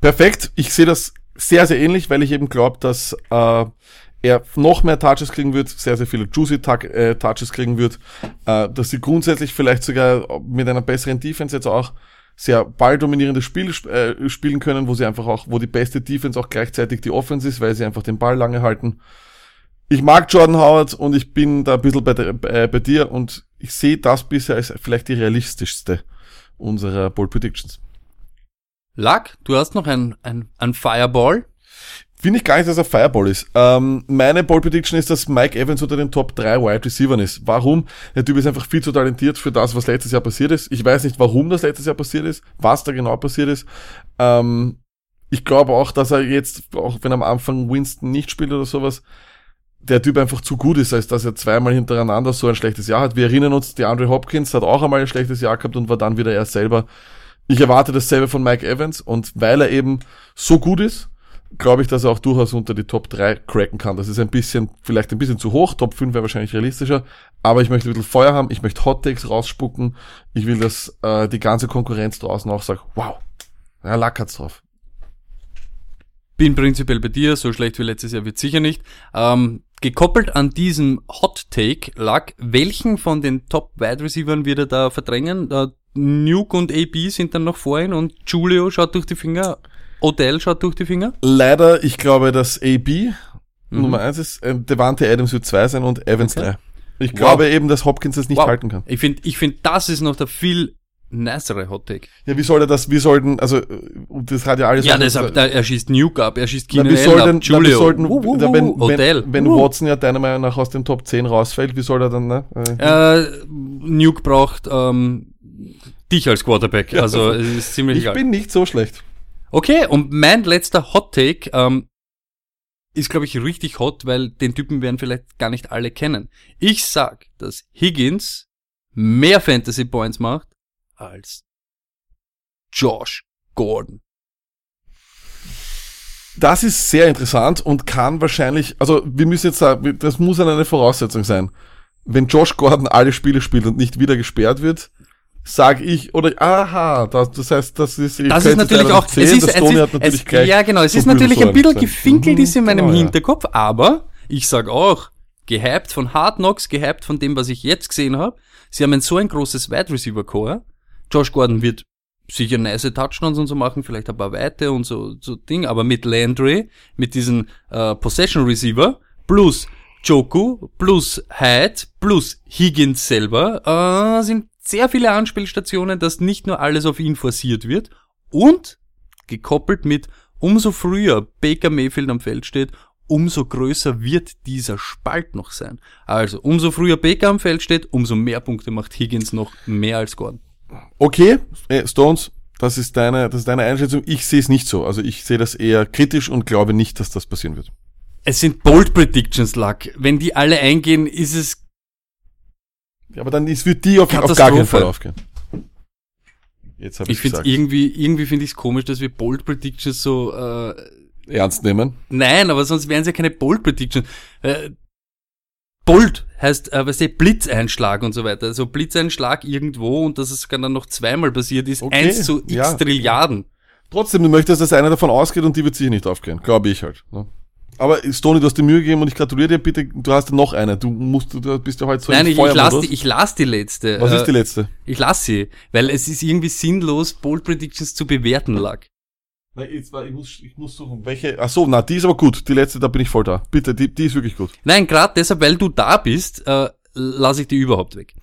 Perfekt. Ich sehe das sehr, sehr ähnlich, weil ich eben glaube, dass äh, er noch mehr Touches kriegen wird, sehr, sehr viele Juicy äh, Touches kriegen wird, äh, dass sie grundsätzlich vielleicht sogar mit einer besseren Defense jetzt auch sehr balldominierendes Spiel sp- äh, spielen können, wo sie einfach auch, wo die beste Defense auch gleichzeitig die Offense ist, weil sie einfach den Ball lange halten. Ich mag Jordan Howard und ich bin da ein bisschen bei, der, äh, bei dir und ich sehe das bisher als vielleicht die realistischste unserer Bold Predictions. Luck, du hast noch ein, ein, ein Fireball. Finde ich gar nicht, dass er Fireball ist. Ähm, meine Ball Prediction ist, dass Mike Evans unter den Top 3 Wide Receivers ist. Warum? Der Typ ist einfach viel zu talentiert für das, was letztes Jahr passiert ist. Ich weiß nicht, warum das letztes Jahr passiert ist, was da genau passiert ist. Ähm, ich glaube auch, dass er jetzt, auch wenn am Anfang Winston nicht spielt oder sowas, der Typ einfach zu gut ist, als dass er zweimal hintereinander so ein schlechtes Jahr hat. Wir erinnern uns, die Andre Hopkins hat auch einmal ein schlechtes Jahr gehabt und war dann wieder er selber. Ich erwarte dasselbe von Mike Evans und weil er eben so gut ist, glaube ich, dass er auch durchaus unter die Top 3 cracken kann. Das ist ein bisschen, vielleicht ein bisschen zu hoch. Top 5 wäre wahrscheinlich realistischer. Aber ich möchte ein bisschen Feuer haben. Ich möchte Hot Takes rausspucken. Ich will, dass äh, die ganze Konkurrenz draußen auch sagt, wow, ja, Lack hat's drauf. Bin prinzipiell bei dir, so schlecht wie letztes Jahr wird sicher nicht. Ähm, gekoppelt an diesem Hot Take lag, welchen von den Top Wide Receivers wird er da verdrängen? Äh, Nuke und AB sind dann noch vor ihm und Julio schaut durch die Finger. Odell schaut durch die Finger? Leider, ich glaube, dass AB mhm. Nummer eins ist, äh, Devante Adams wird zwei sein und Evans okay. drei. Ich wow. glaube eben, dass Hopkins das nicht wow. halten kann. Ich finde, ich finde, das ist noch der viel nicere Hot Take. Ja, wie soll er das, wie sollten, also, das hat ja alles... Ja, deshalb, da, er schießt Nuke ab, er schießt Keenan na, wie soll denn, Julio. Na, wie sollten, uh, uh, uh, wenn, Odell. wenn, wenn. Watson ja deiner Meinung nach aus den Top 10 rausfällt, wie soll er dann, ne? Äh, Nuke braucht, ähm, dich als Quarterback, also, es ist ziemlich ich egal. Ich bin nicht so schlecht. Okay, und mein letzter Hot Take ähm, ist, glaube ich, richtig hot, weil den Typen werden vielleicht gar nicht alle kennen. Ich sag, dass Higgins mehr Fantasy Points macht als Josh Gordon. Das ist sehr interessant und kann wahrscheinlich, also wir müssen jetzt sagen, das muss eine Voraussetzung sein. Wenn Josh Gordon alle Spiele spielt und nicht wieder gesperrt wird, sag ich, oder aha, das, das heißt, das ist, das ist natürlich auch, 10, es ist, es ist, es, ja genau, es ist natürlich ein bisschen gefinkelt ist in meinem genau, Hinterkopf, ja. aber ich sag auch, gehypt von Hard Knocks, gehypt von dem, was ich jetzt gesehen habe, sie haben ein so ein großes Wide Receiver Core, Josh Gordon wird sicher nice Touchdowns und so machen, vielleicht ein paar Weite und so, so Ding, aber mit Landry, mit diesem äh, Possession Receiver, plus Joku, plus Hyde, plus Higgins selber, äh, sind sehr viele Anspielstationen, dass nicht nur alles auf ihn forciert wird und gekoppelt mit umso früher Baker Mayfield am Feld steht, umso größer wird dieser Spalt noch sein. Also umso früher Baker am Feld steht, umso mehr Punkte macht Higgins noch mehr als Gordon. Okay, äh, Stones, das ist deine, das ist deine Einschätzung. Ich sehe es nicht so. Also ich sehe das eher kritisch und glaube nicht, dass das passieren wird. Es sind Bold Predictions, Luck. Wenn die alle eingehen, ist es ja, aber dann ist für die auf, auf gar keinen Fall aufgehen. Jetzt hab ich finde irgendwie, irgendwie finde ich es komisch, dass wir Bold Predictions so äh, ernst nehmen. Nein, aber sonst wären es ja keine Bold Predictions. Äh, Bold heißt, äh, weißt du, Blitzeinschlag und so weiter. Also Blitzeinschlag irgendwo und dass es sogar dann noch zweimal passiert ist, okay, eins zu x ja. Trilliarden. Trotzdem, du möchtest, dass einer davon ausgeht und die wird sicher nicht aufgehen. Glaube ich halt. Ne? Aber Stony, du hast dir Mühe gegeben und ich gratuliere dir bitte. Du hast noch eine. Du musst, du bist ja heute so Nein, ich, ich lass die, ich lass die letzte. Was ist die letzte? Ich lass sie, weil es ist irgendwie sinnlos, Bold Predictions zu bewerten lag. Nein, jetzt ich muss, ich muss suchen, welche. Ach so, na, die ist aber gut. Die letzte, da bin ich voll da. Bitte, die, die ist wirklich gut. Nein, gerade deshalb, weil du da bist, äh, lasse ich die überhaupt weg.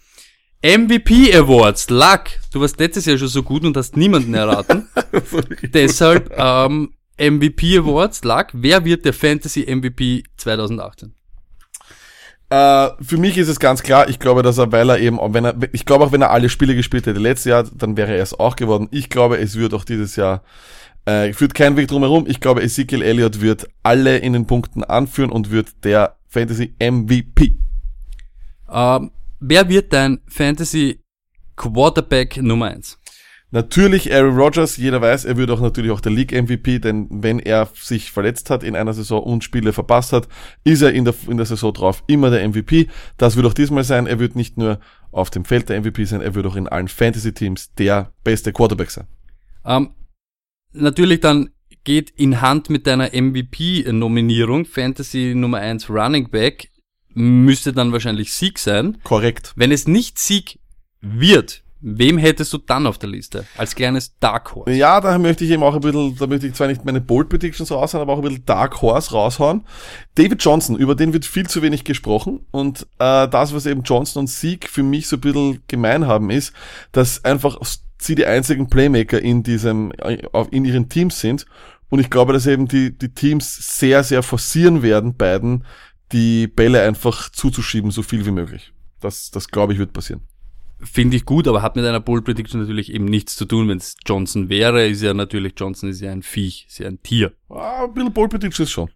MVP Awards, Luck. Du warst letztes Jahr schon so gut und hast niemanden erraten. deshalb, ähm, MVP Awards lag. Wer wird der Fantasy MVP 2018? Äh, für mich ist es ganz klar, ich glaube, dass er, weil er eben, wenn er, ich glaube auch, wenn er alle Spiele gespielt hätte letztes Jahr, dann wäre er es auch geworden. Ich glaube, es wird auch dieses Jahr, äh, führt kein Weg drumherum. Ich glaube, Ezekiel Elliott wird alle in den Punkten anführen und wird der Fantasy MVP. Ähm, wer wird dein Fantasy Quarterback Nummer eins? Natürlich Aaron Rodgers, jeder weiß, er wird auch natürlich auch der League MVP, denn wenn er sich verletzt hat in einer Saison und Spiele verpasst hat, ist er in der, in der Saison drauf immer der MVP. Das wird auch diesmal sein. Er wird nicht nur auf dem Feld der MVP sein, er wird auch in allen Fantasy-Teams der beste Quarterback sein. Ähm, natürlich dann geht in Hand mit deiner MVP-Nominierung, Fantasy Nummer 1 Running Back, müsste dann wahrscheinlich Sieg sein. Korrekt. Wenn es nicht Sieg wird, Wem hättest du dann auf der Liste? Als kleines Dark Horse? Ja, da möchte ich eben auch ein bisschen, da möchte ich zwar nicht meine Bold Predictions raushauen, aber auch ein bisschen Dark Horse raushauen. David Johnson, über den wird viel zu wenig gesprochen und äh, das, was eben Johnson und Sieg für mich so ein bisschen gemein haben, ist, dass einfach sie die einzigen Playmaker in diesem, in ihren Teams sind Und ich glaube, dass eben die, die Teams sehr, sehr forcieren werden, beiden, die Bälle einfach zuzuschieben, so viel wie möglich. Das, das glaube ich, wird passieren. Finde ich gut, aber hat mit einer Bold Prediction natürlich eben nichts zu tun. Wenn es Johnson wäre, ist ja natürlich, Johnson ist ja ein Viech, ist ja ein Tier. Ah, ein bisschen Bold Prediction ist schon.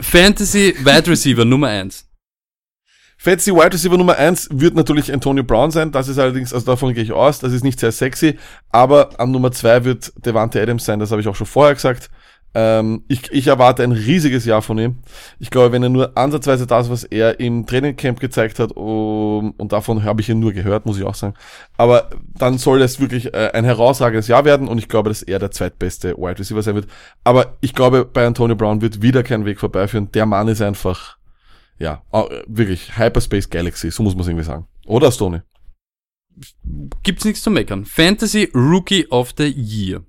Fantasy Wide Receiver Nummer eins. Fantasy Wide Receiver Nummer eins wird natürlich Antonio Brown sein. Das ist allerdings, also davon gehe ich aus, das ist nicht sehr sexy. Aber an Nummer zwei wird Devante Adams sein, das habe ich auch schon vorher gesagt. Ähm, ich, ich erwarte ein riesiges Jahr von ihm. Ich glaube, wenn er nur ansatzweise das, was er im Trainingcamp gezeigt hat, um, und davon habe ich ihn nur gehört, muss ich auch sagen, aber dann soll es wirklich äh, ein herausragendes Jahr werden und ich glaube, dass er der zweitbeste Wide Receiver sein wird. Aber ich glaube, bei Antonio Brown wird wieder kein Weg vorbeiführen. Der Mann ist einfach, ja, wirklich Hyperspace Galaxy, so muss man es irgendwie sagen. Oder Stoney? Gibt's nichts zu meckern. Fantasy Rookie of the Year.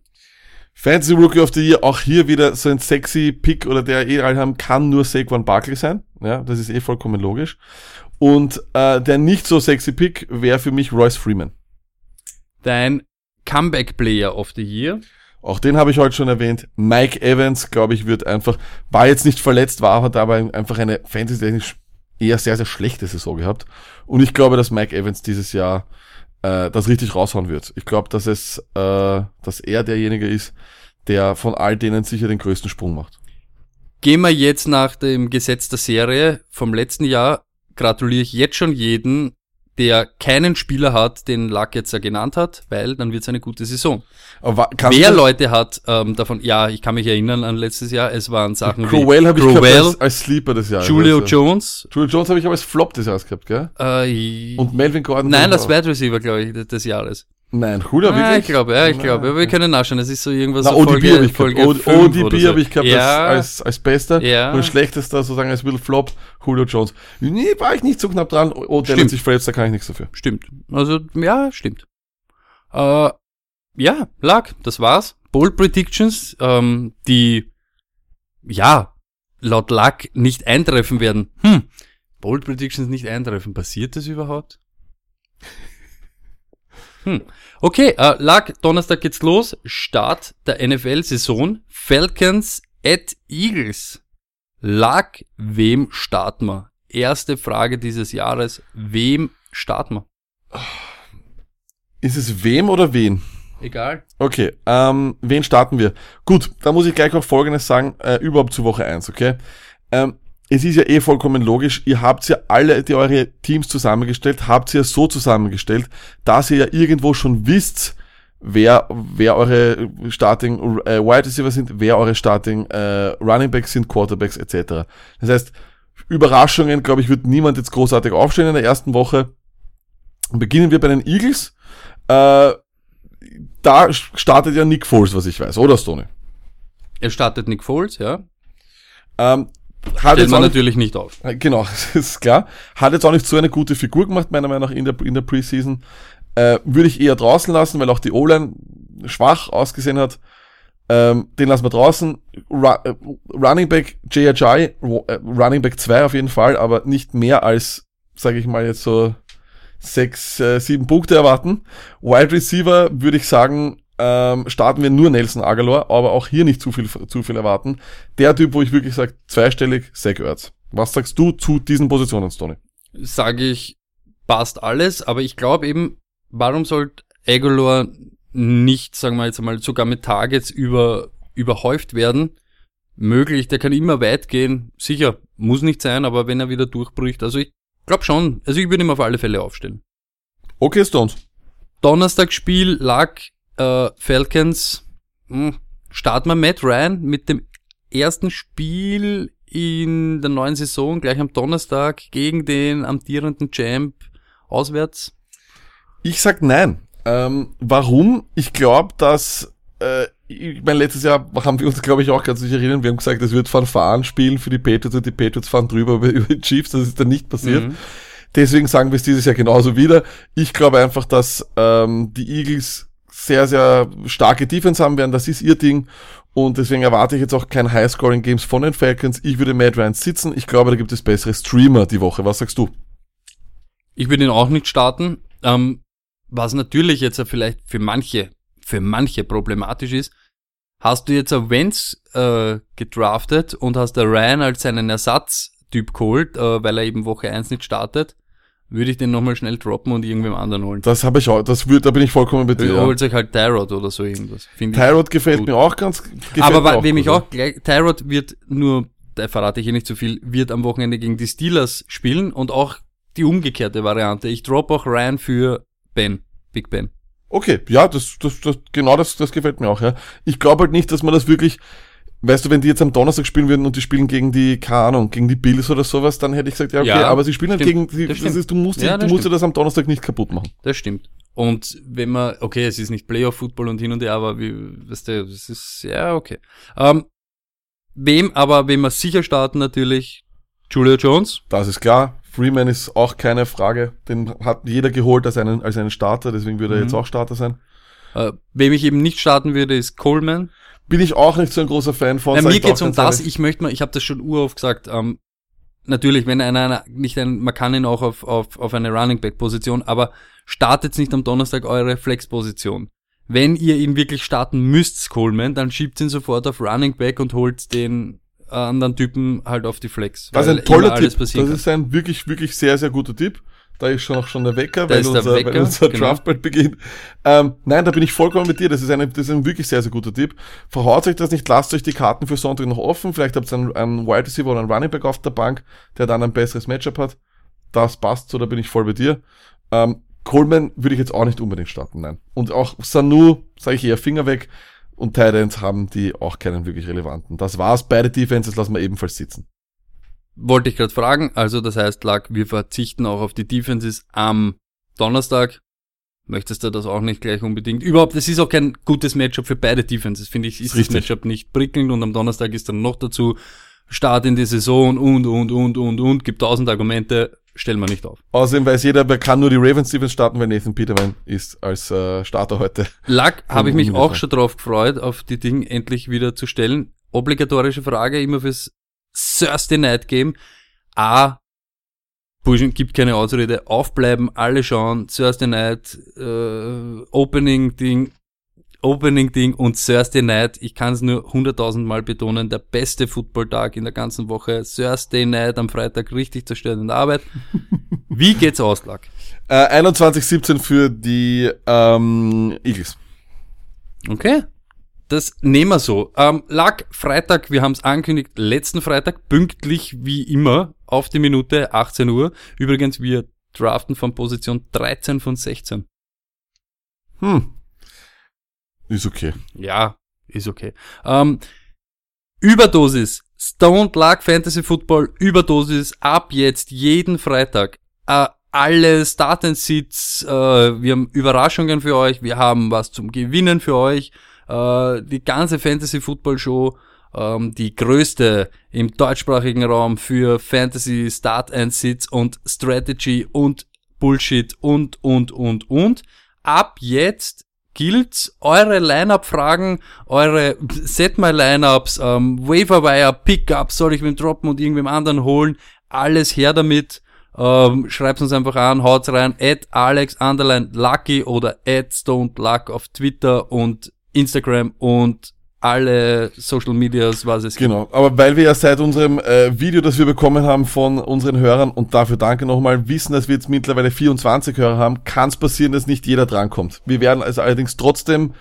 Fantasy Rookie of the Year, auch hier wieder so ein sexy Pick oder der eh alle haben, kann nur Saquon Barkley sein. Ja, das ist eh vollkommen logisch. Und äh, der nicht so sexy Pick wäre für mich Royce Freeman. Dein Comeback Player of the Year. Auch den habe ich heute schon erwähnt. Mike Evans, glaube ich, wird einfach, war jetzt nicht verletzt, war, hat aber einfach eine fantasy-technisch eher sehr, sehr schlechte Saison gehabt. Und ich glaube, dass Mike Evans dieses Jahr äh, das richtig raushauen wird. Ich glaube, dass es, äh, dass er derjenige ist, der von all denen sicher den größten Sprung macht. Gehen wir jetzt nach dem Gesetz der Serie vom letzten Jahr. Gratuliere ich jetzt schon jeden, der keinen Spieler hat, den Luck jetzt ja genannt hat, weil dann wird es eine gute Saison. Aber Wer Leute hat ähm, davon, ja, ich kann mich erinnern an letztes Jahr, es waren Sachen Crowell wie habe ich gehabt als, als Sleeper des Jahres. Julio also. Jones. Julio Jones habe ich aber als Flop des Jahres gehabt, gell? Äh, Und Melvin Gordon. nein, auch. Wide Receiver, glaube ich, des Jahres. Nein, Julio Ja, wirklich? ich glaube, ja, ich glaube. Aber wir können nachschauen. Das ist so irgendwas Na, so ODB habe ich gehabt. Folge O- 5 oder ODB so. habe ich gehabt ja, als, als, als bester. Ja. Und schlechtester sozusagen als Little Flop, Julio Jones. Nee, war ich nicht so knapp dran. Odell hat Stimmt. sich verletzt, da kann ich nichts dafür. Stimmt. Also, ja, stimmt. Äh, ja, lag, das war's. Bold Predictions, ähm, die, ja, laut Luck nicht eintreffen werden. Hm, Bold Predictions nicht eintreffen. Passiert das überhaupt? Hm. Okay, äh, Luck, Donnerstag geht's los. Start der NFL-Saison. Falcons at Eagles. Luck, wem starten wir? Erste Frage dieses Jahres. Wem starten wir? Ist es wem oder wen? Egal. Okay, ähm, wen starten wir? Gut, da muss ich gleich auch Folgendes sagen, äh, überhaupt zu Woche 1, okay? Ähm, es ist ja eh vollkommen logisch, ihr habt ja alle, die eure Teams zusammengestellt, habt ihr ja so zusammengestellt, dass ihr ja irgendwo schon wisst, wer, wer eure Starting äh, Wide Receiver sind, wer eure Starting äh, Running Backs sind, Quarterbacks etc. Das heißt, Überraschungen, glaube ich, wird niemand jetzt großartig aufstehen in der ersten Woche. Beginnen wir bei den Eagles. Äh, da startet ja Nick Foles, was ich weiß, oder Stoney? Er startet Nick Foles, ja. Ähm, hat Stellt jetzt auch man nicht, natürlich nicht auf. äh, genau, ist klar. Hat jetzt auch nicht so eine gute Figur gemacht, meiner Meinung nach, in der, in der Preseason. Äh, würde ich eher draußen lassen, weil auch die O-Line schwach ausgesehen hat. Ähm, den lassen wir draußen. Ru äh, Running Back JHI, äh, Running Back 2 auf jeden Fall, aber nicht mehr als, sage ich mal jetzt so, sechs, äh, sieben Punkte erwarten. Wide Receiver würde ich sagen, ähm, starten wir nur Nelson Aguilar, aber auch hier nicht zu viel, zu viel erwarten. Der Typ, wo ich wirklich sage, zweistellig, Zach Ertz. Was sagst du zu diesen Positionen, Stoney? Sage ich, passt alles, aber ich glaube eben, warum sollte Aguilar nicht, sagen wir jetzt einmal, sogar mit Targets über, überhäuft werden? Möglich, der kann immer weit gehen. Sicher, muss nicht sein, aber wenn er wieder durchbricht, also ich glaube schon, also ich würde ihm auf alle Fälle aufstellen. Okay, Stones. Donnerstagsspiel lag äh, Falcons. Hm, starten wir Matt Ryan mit dem ersten Spiel in der neuen Saison gleich am Donnerstag gegen den amtierenden Champ auswärts. Ich sag nein. Ähm, warum? Ich glaube, dass äh, ich mein, letztes Jahr haben wir uns, glaube ich, auch ganz sicher erinnern, wir haben gesagt, es wird Fanfaren spielen für die Patriots und die Patriots fahren drüber über, über die Chiefs, das ist dann nicht passiert. Mhm. Deswegen sagen wir es dieses Jahr genauso wieder. Ich glaube einfach, dass ähm, die Eagles sehr, sehr starke Defense haben werden. Das ist ihr Ding. Und deswegen erwarte ich jetzt auch kein High-Scoring-Games von den Falcons. Ich würde Matt Ryan sitzen. Ich glaube, da gibt es bessere Streamer die Woche. Was sagst du? Ich würde ihn auch nicht starten. Ähm, was natürlich jetzt vielleicht für manche, für manche problematisch ist, Hast du jetzt ein äh, gedraftet und hast der Ryan als seinen Ersatztyp geholt, äh, weil er eben Woche 1 nicht startet, würde ich den nochmal schnell droppen und irgendwem anderen holen. Das habe ich auch, das wird, da bin ich vollkommen bei dir. Ja. holt euch halt Tyrod oder so irgendwas. Tyrod gefällt gut. mir auch ganz, Aber wa- wem ich auch gleich, Tyrod wird nur, da verrate ich hier nicht zu viel, wird am Wochenende gegen die Steelers spielen und auch die umgekehrte Variante. Ich drop auch Ryan für Ben, Big Ben. Okay, ja, das, das, das, genau das, das gefällt mir auch, ja. Ich glaube halt nicht, dass man das wirklich, weißt du, wenn die jetzt am Donnerstag spielen würden und die spielen gegen die, keine Ahnung, gegen die Bills oder sowas, dann hätte ich gesagt, ja, okay, Ja, aber sie spielen halt stimmt. gegen die, Das das ist, du musst, Ja, du das musst dir das am Donnerstag nicht kaputt machen. Das stimmt. Und wenn man, okay, es ist nicht Playoff-Football und hin und her, aber wie, weißt du, das ist, ja, okay. Ähm, wem, aber wenn wir sicher starten natürlich, Julio Jones. Das ist klar. Freeman ist auch keine Frage. Den hat jeder geholt als einen, als einen Starter, deswegen würde er Mhm. jetzt auch Starter sein. Äh, wem ich eben nicht starten würde, ist Coleman. Bin ich auch nicht so ein großer Fan von. Sag mir geht's um das, ehrlich. ich möchte mal, ich habe das schon uroft gesagt, ähm, natürlich, wenn einer, nicht ein, man kann ihn auch auf, auf, auf eine Running Back Position, aber startet nicht am Donnerstag eure Flex Position. Wenn ihr ihn wirklich starten müsst, Coleman, dann schiebt ihn sofort auf Running Back und holt den anderen Typen halt auf die Flex. Das ist ein toller Tipp. Das ist ein wirklich, wirklich sehr, sehr guter Tipp. Da ist schon auch schon der Wecker, Da weil unser, Wecker, weil unser genau. Draft bald beginnt. Ähm, nein, da bin ich vollkommen mit dir. Das ist, eine, das ist ein wirklich sehr, sehr guter Tipp. Verhaut euch das nicht, lasst euch die Karten für Sonntag noch offen. Vielleicht habt ihr einen, einen Wide Receiver oder einen Running Back auf der Bank, der dann ein besseres Matchup hat. Das passt so, da bin ich voll bei dir. Ähm, Coleman würde ich jetzt auch nicht unbedingt starten, nein. Und auch Sanu, sage ich eher Finger weg. Und Titans haben die auch keinen wirklich relevanten. Das war's. Beide Defenses lassen wir ebenfalls sitzen. Wollte ich gerade fragen, also das heißt, Lack, wir verzichten auch auf die Defenses am Donnerstag. Möchtest du das auch nicht gleich unbedingt? Überhaupt, es ist auch kein gutes Matchup für beide Defenses, finde ich, ist das Richtig. Matchup nicht prickelnd und am Donnerstag ist dann noch dazu Start in die Saison und, und, und, und, und, gibt tausend Argumente, stellen wir nicht auf. Außerdem weiß jeder, wer kann nur die Ravens Defense starten, weil Nathan Peterman ist als äh, Starter heute. Lack, habe ich mich auch schon drauf gefreut, auf die Dinge endlich wieder zu stellen. Obligatorische Frage immer fürs Thursday Night Game. A, Burschen, gibt keine Ausrede, aufbleiben, alle schauen, Thursday Night, äh, Opening Ding, Opening Ding und Thursday Night, ich kann es nur hunderttausend Mal betonen, der beste Footballtag in der ganzen Woche, Thursday Night am Freitag richtig zerstört in der Arbeit. Wie geht's aus, Lack? Äh, 21-17 für die ähm, Eagles. Okay. Das nehmen wir so. Ähm, lag Freitag, wir haben es angekündigt, letzten Freitag, pünktlich wie immer, auf die Minute, 18 Uhr. Übrigens, wir draften von Position 13 von 16. Hm. Ist okay. Ja, ist okay. Ähm, Überdosis, Stoned Luck Fantasy Football, Überdosis, ab jetzt jeden Freitag. Äh, alle Start and Sits, äh, wir haben Überraschungen für euch, wir haben was zum Gewinnen für euch. Äh, die ganze Fantasy Football Show, ähm, die größte im deutschsprachigen Raum für Fantasy Start and Sits und Strategy und Bullshit und, und, und, und. Ab jetzt gilt's eure Line-Up-Fragen, eure Set My Lineups, ähm, Waverwire, Pickups, soll ich wem droppen und irgendwem anderen holen, alles her damit. Ähm, schreibt's uns einfach an, haut's rein, at Alex Underline Lucky oder at Stoned Luck auf Twitter und Instagram und alle Social Medias, was es gibt. Genau. Aber weil wir ja seit unserem äh, Video, das wir bekommen haben von unseren Hörern, und dafür danke nochmal, wissen, dass wir jetzt mittlerweile 24 Hörer haben, kann es passieren, dass nicht jeder drankommt. Wir werden also allerdings trotzdem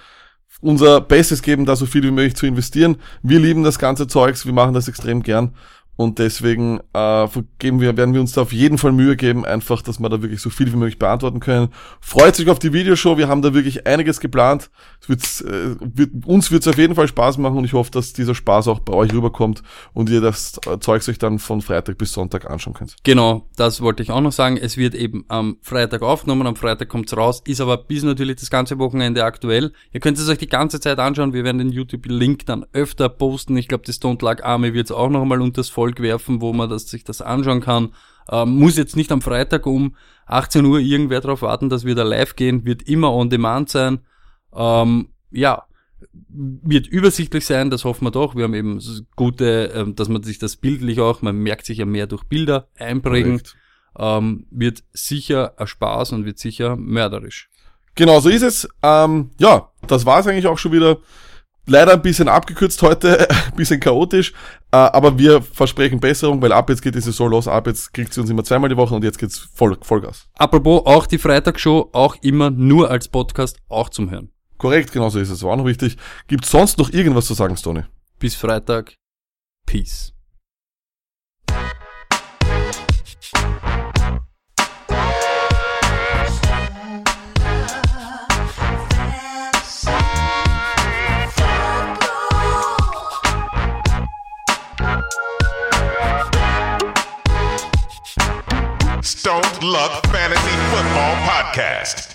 unser Bestes geben, da so viel wie möglich zu investieren. Wir lieben das ganze Zeugs, wir machen das extrem gern. Und deswegen äh, geben wir, werden wir uns da auf jeden Fall Mühe geben, einfach, dass wir da wirklich so viel wie möglich beantworten können. Freut sich auf die Videoshow, wir haben da wirklich einiges geplant. Es wird's, äh, wird, uns wird es auf jeden Fall Spaß machen und ich hoffe, dass dieser Spaß auch bei euch rüberkommt und ihr das äh, Zeugs euch dann von Freitag bis Sonntag anschauen könnt. Genau, das wollte ich auch noch sagen. Es wird eben am Freitag aufgenommen, am Freitag kommt's raus, ist aber bis natürlich das ganze Wochenende aktuell. Ihr könnt es euch die ganze Zeit anschauen. Wir werden den YouTube-Link dann öfter posten. Ich glaube, die Stone Luck Army wird's auch nochmal unter das Volk werfen, wo man das, sich das anschauen kann. Ähm, muss jetzt nicht am Freitag um 18 Uhr irgendwer darauf warten, dass wir da live gehen. Wird immer on demand sein. Ähm, ja, wird übersichtlich sein, das hoffen wir doch. Wir haben eben gute, ähm, dass man sich das bildlich auch, man merkt sich ja mehr durch Bilder einprägen, ähm, wird sicher ein Spaß und wird sicher mörderisch. Genau, so ist es. Ähm, ja, das war es eigentlich auch schon wieder. Leider ein bisschen abgekürzt heute, ein bisschen chaotisch, äh, aber wir versprechen Besserung, weil ab jetzt geht die Saison los, ab jetzt kriegt sie uns immer zweimal die Woche und jetzt geht's voll, Vollgas. Apropos, auch die Freitagsshow, auch immer nur als Podcast, auch zum Hören. Korrekt, genauso ist es, war auch noch wichtig. Gibt's sonst noch irgendwas zu sagen, Stoney? Bis Freitag. Peace. Stone Luck Fantasy Football Podcast.